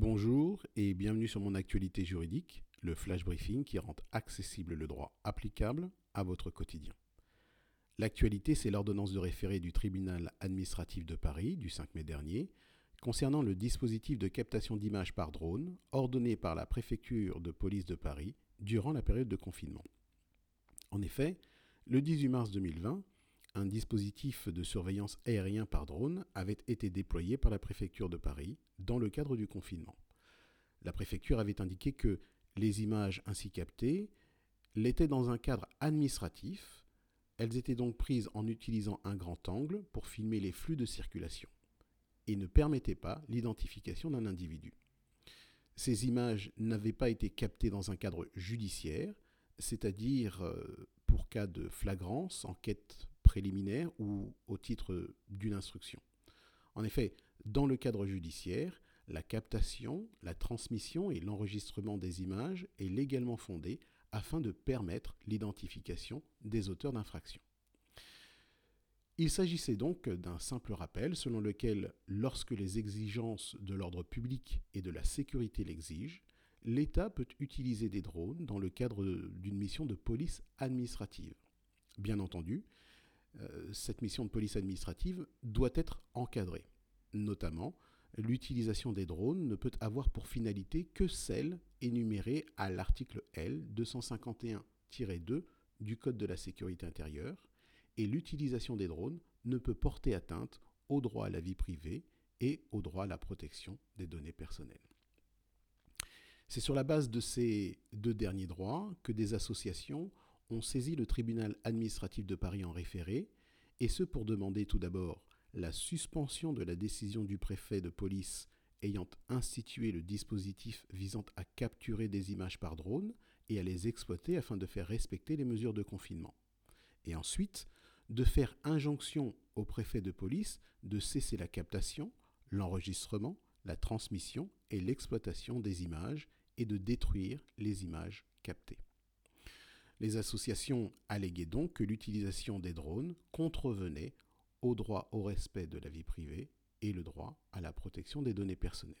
Bonjour et bienvenue sur mon actualité juridique, le flash briefing qui rend accessible le droit applicable à votre quotidien. L'actualité, c'est l'ordonnance de référé du tribunal administratif de Paris du 5 mai dernier concernant le dispositif de captation d'images par drone ordonné par la préfecture de police de Paris durant la période de confinement. En effet, le 18 mars 2020, un dispositif de surveillance aérien par drone avait été déployé par la préfecture de Paris dans le cadre du confinement. La préfecture avait indiqué que les images ainsi captées l'étaient dans un cadre administratif. Elles étaient donc prises en utilisant un grand angle pour filmer les flux de circulation et ne permettaient pas l'identification d'un individu. Ces images n'avaient pas été captées dans un cadre judiciaire, c'est-à-dire euh, pour cas de flagrance, enquête préliminaire ou au titre d'une instruction. En effet, dans le cadre judiciaire, la captation, la transmission et l'enregistrement des images est légalement fondé afin de permettre l'identification des auteurs d'infractions. Il s'agissait donc d'un simple rappel selon lequel, lorsque les exigences de l'ordre public et de la sécurité l'exigent, l'État peut utiliser des drones dans le cadre d'une mission de police administrative. Bien entendu, cette mission de police administrative doit être encadrée. Notamment, l'utilisation des drones ne peut avoir pour finalité que celle énumérée à l'article L 251-2 du Code de la sécurité intérieure, et l'utilisation des drones ne peut porter atteinte au droit à la vie privée et au droit à la protection des données personnelles. C'est sur la base de ces deux derniers droits que des associations ont saisi le tribunal administratif de Paris en référé, et ce pour demander tout d'abord la suspension de la décision du préfet de police ayant institué le dispositif visant à capturer des images par drone et à les exploiter afin de faire respecter les mesures de confinement. Et ensuite, de faire injonction au préfet de police de cesser la captation, l'enregistrement, la transmission et l'exploitation des images et de détruire les images captées. Les associations alléguaient donc que l'utilisation des drones contrevenait au droit au respect de la vie privée et le droit à la protection des données personnelles.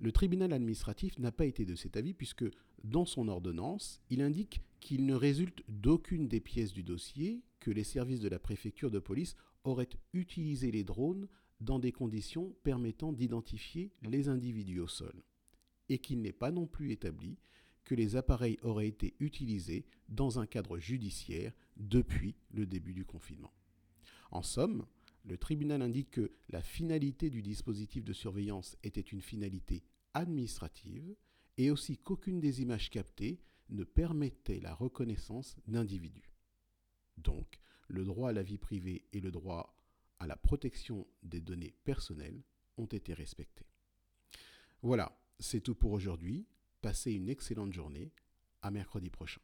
Le tribunal administratif n'a pas été de cet avis puisque dans son ordonnance, il indique qu'il ne résulte d'aucune des pièces du dossier que les services de la préfecture de police auraient utilisé les drones dans des conditions permettant d'identifier les individus au sol, et qu'il n'est pas non plus établi que les appareils auraient été utilisés dans un cadre judiciaire depuis le début du confinement. En somme, le tribunal indique que la finalité du dispositif de surveillance était une finalité administrative et aussi qu'aucune des images captées ne permettait la reconnaissance d'individus. Donc, le droit à la vie privée et le droit à la protection des données personnelles ont été respectés. Voilà, c'est tout pour aujourd'hui. Passez une excellente journée. À mercredi prochain.